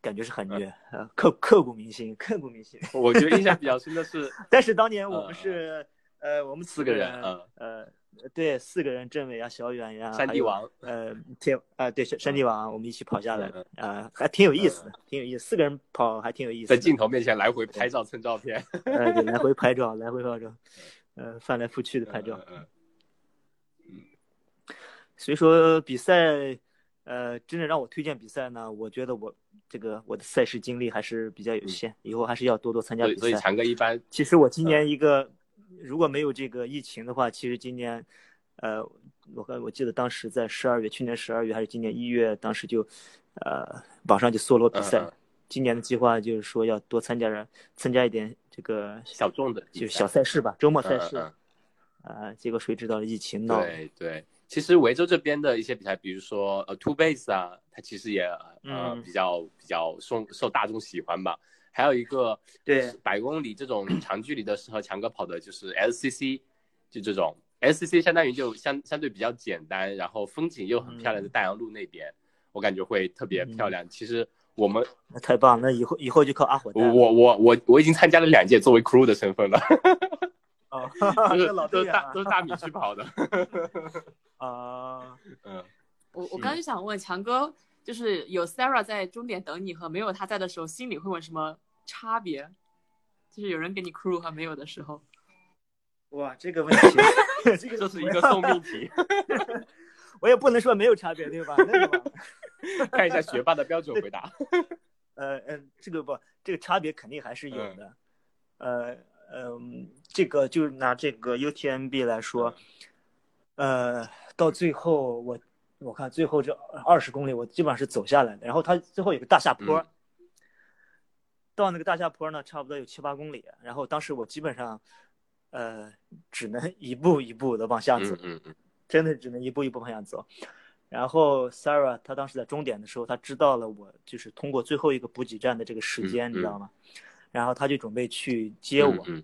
感觉是很
嗯
虐，呃，刻刻骨铭心，刻骨铭心。
我觉得印象比较深的 是，
但是当年我们是，呃，我们
四个
个
人嗯
呃，对，四个人，郑伟啊、小远呀，
山地王，
呃，天啊，对，山山地王，我们一起跑下来
嗯，
啊，还挺有意思的，挺有意思，四个人跑还挺有意思，
在镜头面前来回拍照蹭照片，
呃，对，来回拍照，来回拍照，呃，翻来覆去的拍照，
嗯
所以说比赛，呃，真正让我推荐比赛呢，我觉得我这个我的赛事经历还是比较有限，以后还是要多多参加
比赛所以
比赛。
强哥一般
其实我今年一个，如果没有这个疫情的话，其实今年，呃，我看我记得当时在十二月，去年十二月还是今年一月，当时就，呃，网上就搜罗比赛。
嗯嗯
今年的计划就是说要多参加点，参加一点这个
小众的
就小赛事吧，周末赛事。
嗯嗯
呃，结果谁知道疫情闹，
对对，其实维州这边的一些比赛，比如说呃 Two Base 啊，它其实也呃
嗯
比较比较受受大众喜欢吧。还有一个
对
百公里这种 长距离的适合强哥跑的，就是 SCC，就这种 SCC 相当于就相相对比较简单，然后风景又很漂亮的大洋路那边，我感觉会特别漂亮。其实我们
那太棒，那以后以后就靠阿火
我。我我我我已经参加了两届作为 crew 的身份了，
哦，
都是
这老
都
队员啊
是大都是大米去跑的，
啊，
嗯。
我我刚就想问强哥，就是有 Sarah 在终点等你和没有他在的时候，心里会有什么差别？就是有人给你 crew 和没有的时候，
哇，这个问题，这个
这是一个送命题，
我也不能说没有差别，对吧？那个吧，
看一下学霸的标准回答。
呃呃，这个不，这个差别肯定还是有的。呃嗯，这个就拿这个 UTMB 来说，呃，到最后我我看最后这二十公里我基本上是走下来的，然后它最后有个大下坡，
嗯。
到那个大下坡呢，差不多有七八公里，然后当时我基本上，呃，只能一步一步的往下走，
嗯嗯。嗯
真的只能一步一步往下走。然后 Sarah 她当时在终点的时候，她知道了我就是通过最后一个补给站的这个时间，
嗯
你知道吗？然后她就准备去接我，
嗯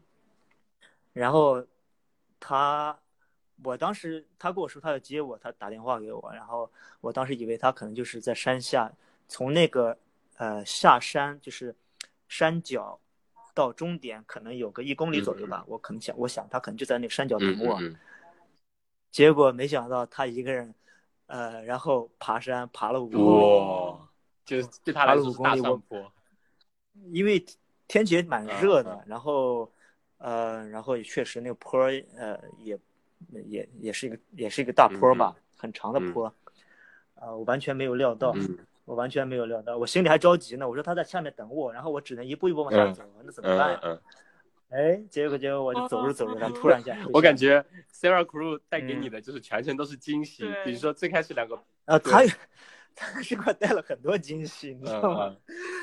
然后他，我当时他跟我说他要接我，他打电话给我，然后我当时以为他可能就是在山下，从那个呃下山就是山脚到终点可能有个一公里左右吧，我可能想我想他可能就在那个山脚
嗯
等我，
嗯
结果没想到他一个人，呃，然后爬山爬了五公里，
哇，就是对他来说是大
爬了五公里我
上坡。
因为天气也蛮热的，
嗯
然后呃，然后也确实那个坡儿呃也也也是一个也是一个大坡吧，很长的坡，呃，我完全没有料到，
嗯
我完全没有料到，我心里还着急呢，我说他在下面等我，然后我只能一步一步往下走，那怎么办呀？
嗯嗯，
哎，结果结果我就走着走着，然后突然一下，
我感觉 Sarah Crew 带给你的就是全程都是惊喜，比如说最开始两个，
呃，他 他是给我带了很多惊喜，你知道吗？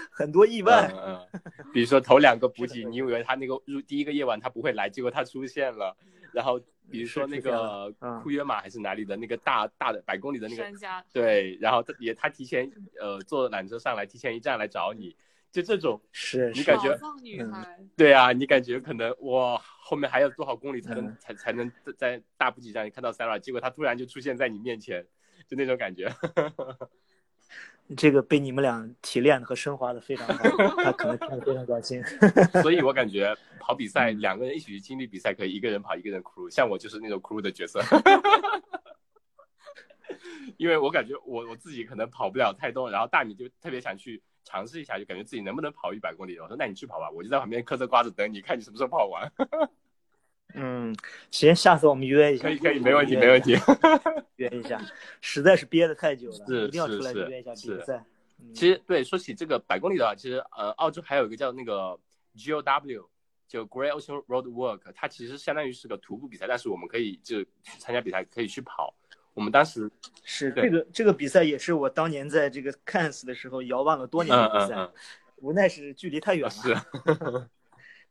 嗯
很多意外，
嗯嗯，比如说头两个补给，你以为他那个入第一个夜晚他不会来，结果他出现了，然后比如说那个库约马还是哪里的那个大大的百公里的那个对，然后他也他提前呃坐缆车上来，提前一站来找你，就这种，
是是
你感觉
女孩，
对啊，你感觉可能哇后面还有多少公里才能、
嗯。
才才能在大补给站看到 Sarah，结果他突然就出现在你面前，就那种感觉。
这个被你们俩提炼和升华的非常好，他可能听得非常高兴。
所以我感觉跑比赛
嗯
两个人一起去经历比赛，可以一个人跑一个人 crew，像我就是那种 crew 的角色。因为我感觉我我自己可能跑不了太多，然后大米就特别想去尝试一下，就感觉自己能不能跑一百公里。我说那你去跑吧，我就在旁边嗑着瓜子等你，看你什么时候跑完。
嗯，行，下次我们约一下。
可以可以，没问题没问题。
约一下，实在是憋得太久了，
是
一定要出来约一下比赛。嗯
其实对，说起这个百公里的话，其实呃，澳洲还有一个叫那个 GOW，就 Great Ocean Road Walk，它其实相当于是个徒步比赛，但是我们可以就去参加比赛，可以去跑。我们当时对
是这个这个比赛也是我当年在这个 Cans 的时候遥望了多年
嗯
的比赛，
嗯嗯，
无奈是距离太远了。
是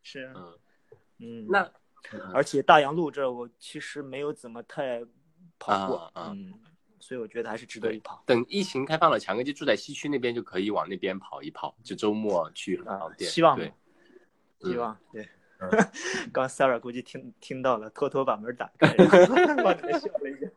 是，
嗯，
嗯，
那
而且大洋路这儿我其实没有怎么太跑过，
啊啊
嗯，所以我觉得还是值得一跑。
等疫情开放了，强哥就住在西区那边，就可以往那边跑一跑，就周末去很方便。
希望
对，
希望对
嗯。
刚 Sarah 估计听听到了，偷偷把门打开，笑了一下。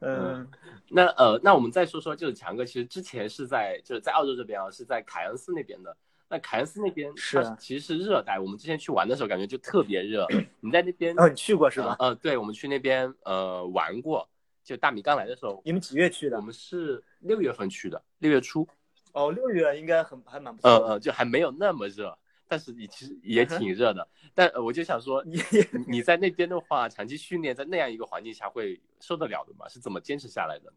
嗯，
那呃，那我们再说说，就是强哥其实之前是在就是在澳洲这边啊，是在凯恩斯那边的。那凯恩斯那边
是
其实是热带，我们之前去玩的时候感觉就特别热。你在那边
哦，你去过是吧？
呃，对，我们去那边呃玩过，就大米刚来的时候，
你们几月去的
我？们是六月份去的，六月初，
哦，六月应该很还蛮不错的。
呃呃，就还没有那么热，但是也其实也挺热的。但呃我就想说，
你
你你在那边的话，长期训练在那样一个环境下会受得了的吗？是怎么坚持下来的呢？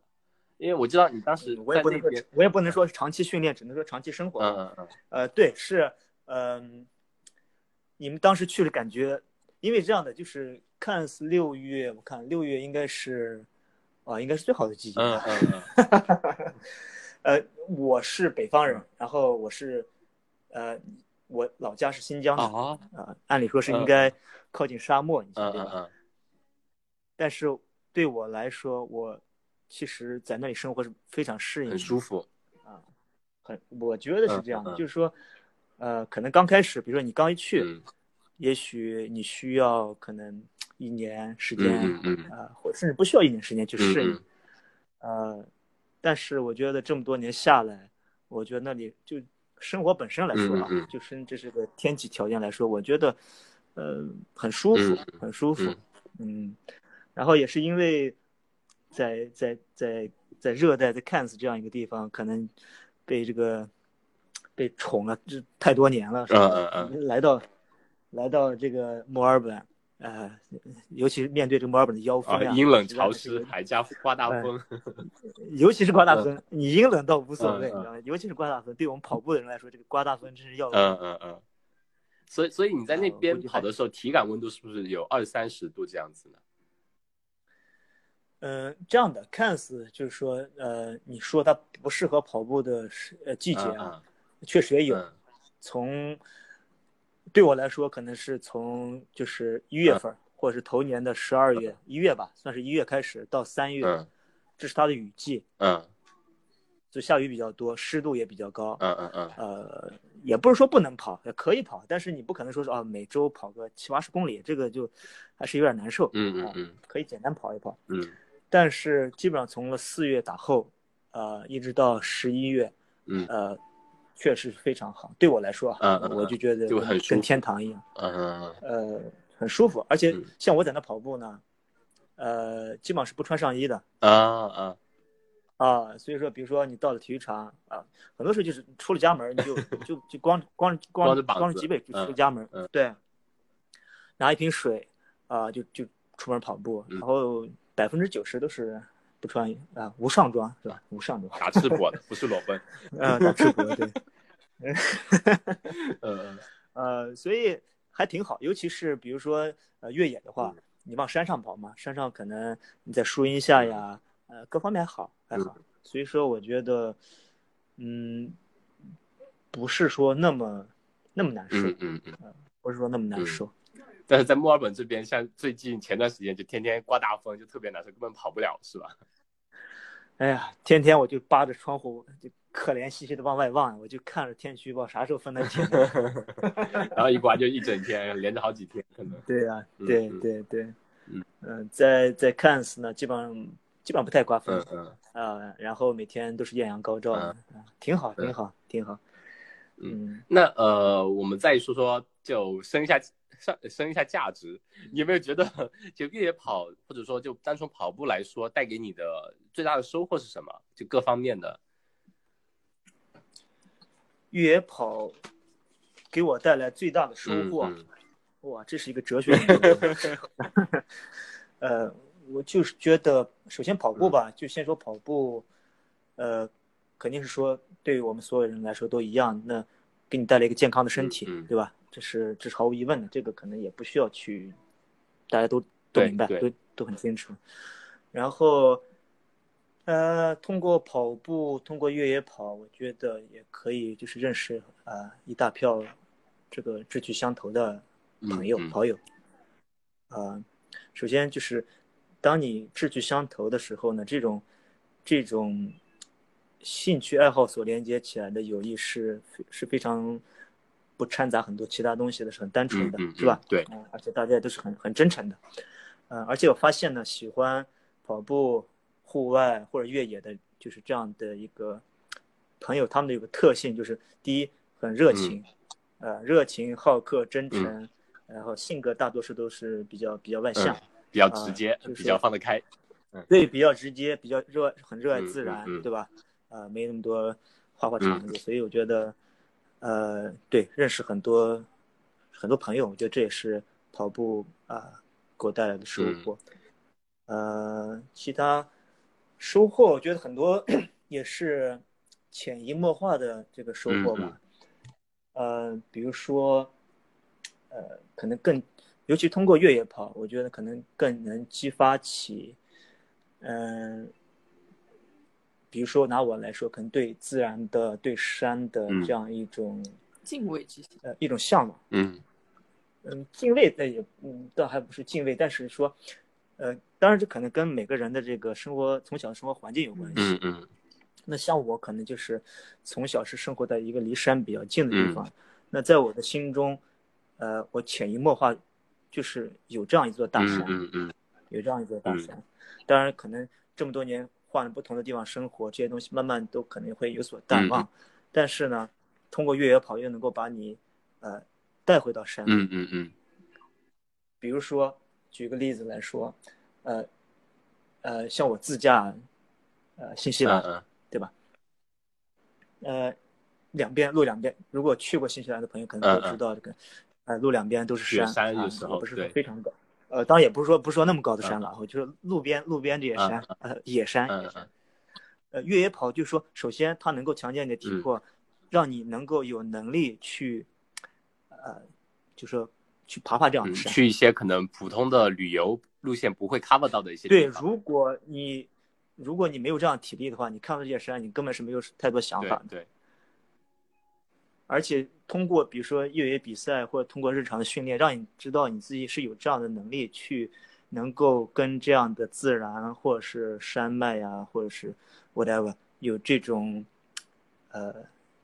因为我知道你当时
我也不能说我也不能说是长期训练，只能说长期生活。
嗯嗯嗯，
呃，对，是，嗯、你们当时去的感觉，因为这样的，就是看似六月，我看六月应该是，啊、应该是最好的季节。
嗯嗯嗯
呃，我是北方人，然后我是，呃，我老家是新疆的
啊，
啊，按理说是应
嗯
该靠近沙漠，你
嗯
说对吧？
嗯嗯
但是对我来说，我其实在那里生活是非常适应，
很舒服。啊。
很，我觉得是这样的，就是说，呃，可能刚开始，比如说你刚一去，
嗯
也许你需要可能一年时间，啊、或甚至不需要一年时间去适应，
嗯。
呃，但是我觉得这么多年下来，我觉得那里就生活本身来说啊，就是这是个天气条件来说，我觉得，呃，很舒服，
嗯
很舒服，
嗯。
嗯，然后也是因为在在在在热带在 Cairns 这样一个地方，可能被这个被宠了这太多年了，是吧？
嗯嗯
来到来到这个墨尔本，呃，尤其是面对这个墨尔本的妖风
啊，阴冷潮湿，还加刮大
哎
风。
尤其是刮大风，你阴冷倒无所谓，
嗯嗯
你知道吗？尤其是刮大风，对我们跑步的人来说，这个刮大风真是要
嗯嗯嗯。所以所以你在那
啊
边跑的时候，体感温度是不是有二三十度这样子呢？
嗯，这样的 Cairns 就是说，呃，你说它不适合跑步的时呃季节啊，确实也有。
嗯
从对我来说，可能是从就是一月份，或者是头年的十二月、一月吧，算是一月开始到三月，
嗯
这是它的雨季，
嗯
就下雨比较多，湿度也比较高。
嗯嗯嗯
呃，也不是说不能跑，也可以跑，但是你不可能说是啊，每周跑个七八十公里，这个就还是有点难受。啊
嗯嗯嗯
可以简单跑一跑。
嗯
但是基本上从了四月打后，呃，一直到十一月，
嗯。
呃，确实非常好。对我来说我就觉得跟
就很
跟天堂一样，
嗯
呃，很舒服。而且
嗯
像我在那跑步呢，呃，基本上是不穿上衣的。
啊啊。
啊。所以说，比如说你到了体育场啊，很多时候就是出了家门，你就就就光光光
光着
脊背就出了家门，对，拿一瓶水啊，就就出门跑步，
嗯。
然后百分之九十都是不穿啊，无上装是吧？无上装。
打赤膊的，不是裸奔。
呃，打赤膊，对，
嗯
呃，所以还挺好，尤其是比如说呃越野的话，你往山上跑嘛，山上可能你在树荫下呀，呃，各方面还好还好，所以说我觉得，嗯，不是说那么那么难受，
嗯嗯嗯。
不是说那么难受，
但是在墨尔本这边，像最近前段时间就天天刮大风，就特别难受，根本跑不了，是吧？
哎呀，天天我就扒着窗户就可怜兮兮的往外望，我就看着天气预报啥时候分那天。
然后一刮就一整天，连着好几天，可能。
对呀、
嗯
对
嗯
对对，
嗯
呃在在 Cairns 呢，基本上基本上不太刮风
嗯嗯
啊、然后每天都是艳阳高照的，啊挺好，
嗯
挺好，挺好。嗯，
那呃，我们再说说，就升一下上升一下价值，你有没有觉得，就越野跑或者说就单纯跑步来说，带给你的最大的收获是什么？就各方面的。
越野跑给我带来最大的收获，
嗯
哇，这是一个哲学。呃，我就是觉得，首先跑步吧，
嗯
就先说跑步，呃，肯定是说对于我们所有人来说都一样，那给你带来一个健康的身体，
嗯嗯
对吧？这是这是毫无疑问的，这个可能也不需要去，大家都都明白，都都很清楚。然后，呃，通过跑步，通过越野跑，我觉得也可以就是认识啊、呃一大票这个志趣相投的朋友、
嗯嗯
跑友。啊、首先就是当你志趣相投的时候呢，这种这种兴趣爱好所连接起来的友谊是是非常不掺杂很多其他东西的，是很单纯的，
嗯嗯
是吧？
嗯对
嗯而且大家都是很很真诚的。嗯、而且我发现呢，喜欢跑步、户外或者越野的，就是这样的一个朋友，他们的有个特性，就是第一很热情，呃，热情好客、真诚，然后性格大多数都是比较比较外向，
嗯比较直接，
啊就是
比较放得开。
对，比较直接，比较热，很热爱自然，对吧？呃，没那么多花花肠子，所以我觉得，呃，对，认识很多很多朋友，我觉得这也是跑步啊、给我带来的收获。呃，其他收获，我觉得很多也是潜移默化的这个收获吧。呃，比如说，呃，可能更，尤其通过越野跑，我觉得可能更能激发起，嗯、比如说拿我来说，可能对自然的、对山的
嗯
这样一种
敬畏之心。
呃一种向往。
嗯
嗯，敬畏那也嗯倒还不是敬畏，但是说，呃，当然这可能跟每个人的这个生活从小的生活环境有关系。
嗯嗯
那像我可能就是从小是生活在一个离山比较近的地
嗯
方，那在我的心中，呃，我潜移默化就是有这样一座大山，
嗯嗯
有这样一座大
嗯
山。当然，可能这么多年换了不同的地方生活，这些东西慢慢都可能会有所淡忘。
嗯
但是呢，通过越野跑又能够把你呃带回到山里。
嗯嗯嗯
比如说，举个例子来说，呃呃，像我自驾呃新西兰，
嗯
对吧？呃，两边路两边，如果去过新西兰的朋友可能都知道这个，呃，路两边都是山，啊
山有时候
也不是说非常高，呃，当然也不是说不是说那么高的山了，我就是路边路边这些山，呃，野山，
嗯
野山，呃，越野跑就是说，首先它能够强健你的体
嗯
魄，让你能够有能力去，呃，就说去爬爬这样
嗯，
的山。
去一些可能普通的旅游路线不会 cover 到的一些
对，
地方。
如果你如果你没有这样体力的话，你看到这些山，你根本是没有太多想法的。
对对，
而且通过比如说越野比赛或者通过日常的训练，让你知道你自己是有这样的能力去能够跟这样的自然或者是山脉呀、或者是 whatever 有这种呃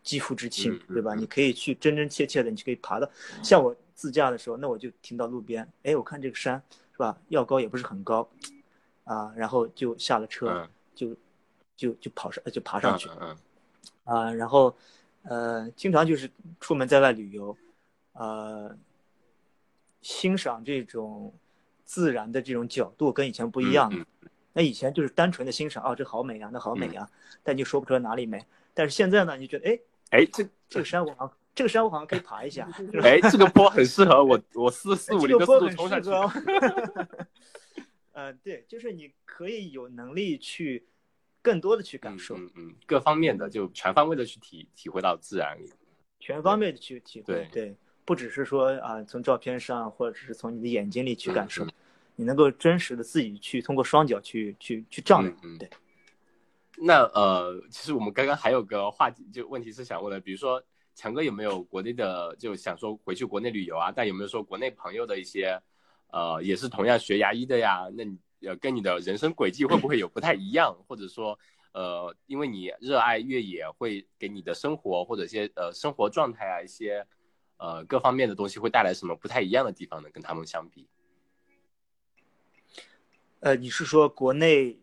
肌肤之亲对吧？
嗯
你可以去真真切切的，你就可以爬到。像我自驾的时候，那我就停到路边，哎，我看这个山是吧，要高也不是很高，啊，然后就下了车，
嗯
就就就跑上就爬上去。啊，然后呃，经常就是出门在外旅游，呃，欣赏这种自然的这种角度跟以前不一样了。
嗯
那以前就是单纯的欣赏，哦，这好美啊，那好美啊，但你说不出来哪里美。但是现在呢，你觉得，哎，
哎，这
这个山我好像，这个山我好像可以爬一下，
哎这个坡很适合我，我四 四五
这
零的
个坡很
速度冲上去
适合。哦。呃，对，就是你可以有能力去更多的去感受，
嗯嗯，各方面的就全方位的去体体会到自然里。
全方面的去体会，
对
不只是说啊，从照片上或者是从你的眼睛里去感受，
嗯
你能够真实的自己去通过双脚去去去丈量，
嗯嗯
对。
那呃，其实我们刚刚还有个话题，就问题是想问的，比如说强哥有没有国内的，就想说回去国内旅游啊？但有没有说国内朋友的一些，呃，也是同样学牙医的呀？那你呃跟你的人生轨迹会不会有不太一样？或者说呃，因为你热爱越野，会给你的生活或者一些呃生活状态啊一些呃各方面的东西会带来什么不太一样的地方呢？跟他们相比？
呃，你是说国内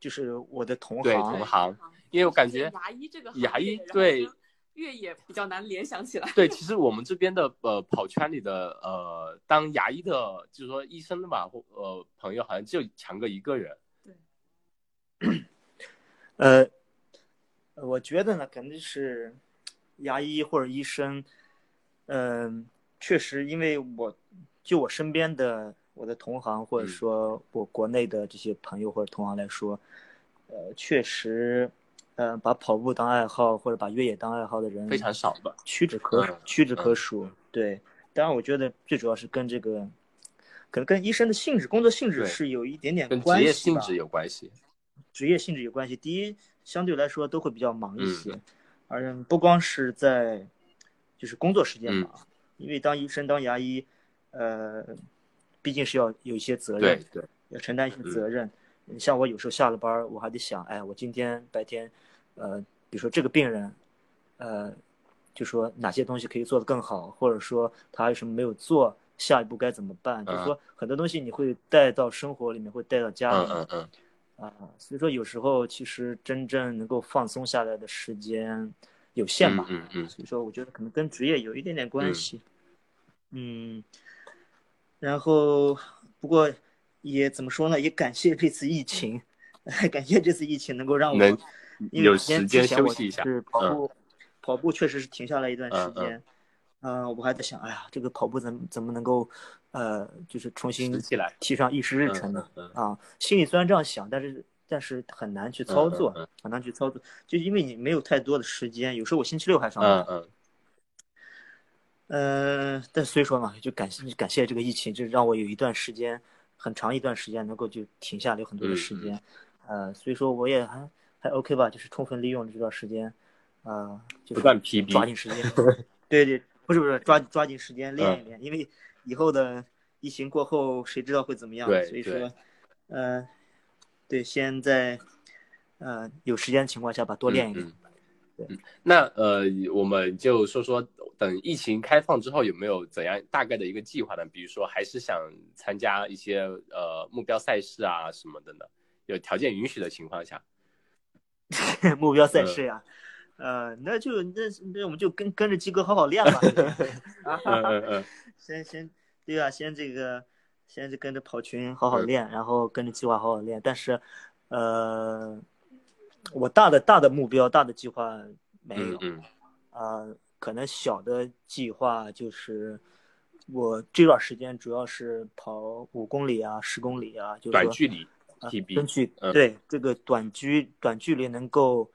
就是我的同行对
同行因为我感觉
牙医这个
牙医对
跟越野比较难联想起来。
对，其实我们这边的呃跑圈里的呃当牙医的，就是说医生的吧，或呃朋友好像就强哥一个人。
对 呃，我觉得呢，肯定是牙医或者医生，嗯、确实，因为我就我身边的我的同行，或者
嗯
说我国内的这些朋友或者同行来说，呃，确实，呃，把跑步当爱好或者把越野当爱好的人
非常少吧。
屈指可
嗯
屈指可数。对，当然，我觉得最主要是跟这个，可能跟医生的性质、工作性质是有一点点
跟
关系吧。
职业性质有关系。
职业性质有关系。第一，相对来说都会比较忙一些，
嗯
而不光是在就是工作时间
嗯
忙，因为当医生、当牙医，呃，毕竟是要有一些责任，
对，
要承担一些责任。你像我有时候下了班，我还得想，哎，我今天白天，呃，比如说这个病人，呃，就说哪些东西可以做得更好，或者说他还有什么没有做，下一步该怎么办？就是说很多东西你会带到生活里面，会带到家里面。
嗯嗯嗯，
啊，所以说有时候其实真正能够放松下来的时间有限吧。
嗯嗯嗯
所以说我觉得可能跟职业有一点点关系。嗯，然后不过也怎么说呢？也感谢这次疫情，感谢这次疫情能够让我
能
因为
有
之前
时间
之前我
休息一下
是跑步，跑步确实是停下来一段时
嗯嗯。
呃，我还在想，哎呀，这个跑步怎么怎么能够，呃，就是重新
起来
提上议事日程呢？
嗯
啊，心里虽然这样想，但是但是很难去操作，
嗯嗯嗯
很难去操作，就因为你没有太多的时间。有时候我星期六还上班，
嗯嗯
呃，但所以说嘛，就感谢感谢这个疫情，就让我有一段时间，很长一段时间能够就停下来，有很多的时间，呃，所以说我也还还 OK 吧，就是充分利用这段时间，呃，就是
不断 PB
抓紧时间，对对，不是不是，抓抓紧时间练
嗯
一练，因为以后的疫情过后，谁知道会怎么样？
对
所以
对
说，呃，对，先在呃有时间的情况下吧，多练一练。
嗯嗯，那呃，我们就说说，等疫情开放之后，有没有怎样大概的一个计划呢？比如说，还是想参加一些呃目标赛事啊什么的呢？有条件允许的情况下，
目标赛
嗯。
事呀，呃，那就那那我们就跟跟着鸡哥好好练吧。啊
嗯嗯嗯。
先先对啊，先这个先是跟着跑群好好
嗯。
练，然后跟着计划好好练。但是，呃，我大的大的目标、大的计划没有
嗯，嗯
呃，可能小的计划就是我这段时间主要是跑五公里啊、十公里啊，就是说
短距离。
啊
TB
争取
嗯
对这个短距短距离能够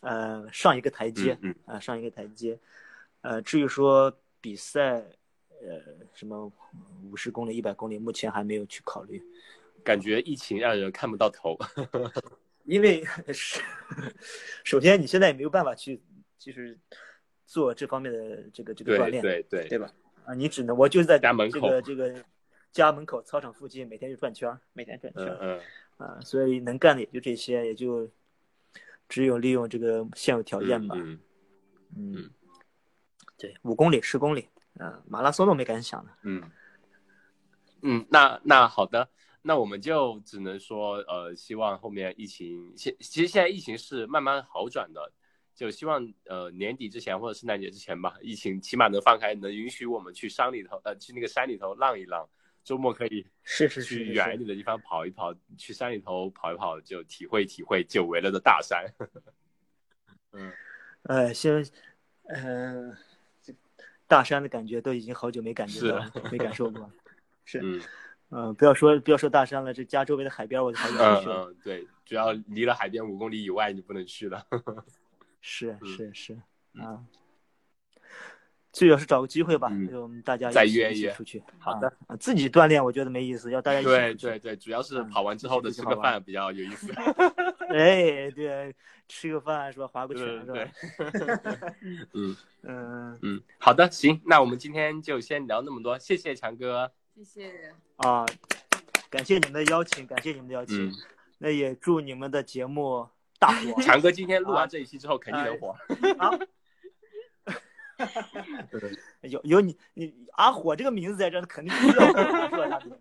呃上一个台阶
嗯
啊上一个台阶，呃至于说比赛呃什么五十公里、一百公里，目前还没有去考虑，
感觉疫情让人看不到头。
因为 是首先你现在也没有办法去就是做这方面的这个这个锻炼，
对对
对吧？啊，你只能我就是在这
家门口
个这个家门口操场附近每天就转圈儿，每天转圈儿。
嗯嗯
啊，所以能干的也就这些，也就只有利用这个现有条件吧。
嗯
嗯
嗯
对，五公里、十公里，啊，马拉松都没敢想呢。
嗯嗯，那那好的，那我们就只能说，呃，希望后面疫情现其实现在疫情是慢慢好转的，就希望呃年底之前或者圣诞节之前吧，疫情起码能放开，能允许我们去山里头，呃，去那个山里头浪一浪，周末可以
是是是
去远一点的地方跑一跑，去山里头跑一跑，就体会体会久违了的大山。嗯，
呃，先，呃，大山的感觉都已经好久没感觉到了，没感受过。是，
嗯
呃，不要说不要说大山了，这家周围的海边我就好久没
嗯
去了。
嗯，对，只要离了海边五公里以外，你不能去了。
是
嗯
是是
嗯
啊。最好是找个机会吧，
嗯
就我们大家一起
再约一约
出去。
好的
啊，自己锻炼我觉得没意思，要大家一起。
对对对，主要是
嗯
跑完之后的吃个饭比较有意思。
哎，对，吃个饭是吧？划个拳是
对
吧？
嗯
嗯
嗯，好的，行，那我们今天就先聊那么多，谢谢强哥。
谢谢。
啊，感谢你们的邀请，感谢你们的邀请。
嗯，
那也祝你们的节目大火
强哥今天录
啊
完这一期之后肯定能火。
啊！有有你你阿火这个名字在这儿，肯定必须要火是吧？大哥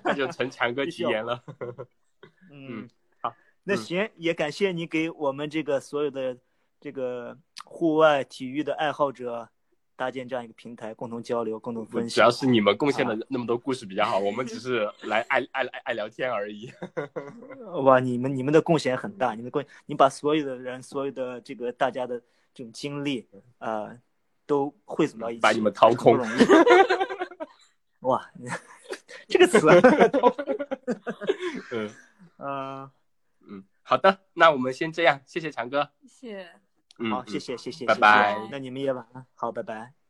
那就成强哥吉言了。
嗯，
好，嗯
那行，也感谢你给我们这个所有的这个户外体育的爱好者搭建这样一个平台，共同交流，共同分享主。
要是你们贡献
啊
的那么多故事比较好，我们只是 来爱爱爱爱聊天而已。
哇，你们你们的贡献很大，你们贡，你把所有的人，所有的这个大家的这种经历，呃，都汇总到一起，
把你们掏空。
哇，这个词，
嗯。
嗯，
嗯，好的，那我们先这样，谢谢强哥。
谢谢。
嗯，
好，
嗯。
谢谢谢谢，谢谢。
拜拜。
那你们也晚安，好，拜拜。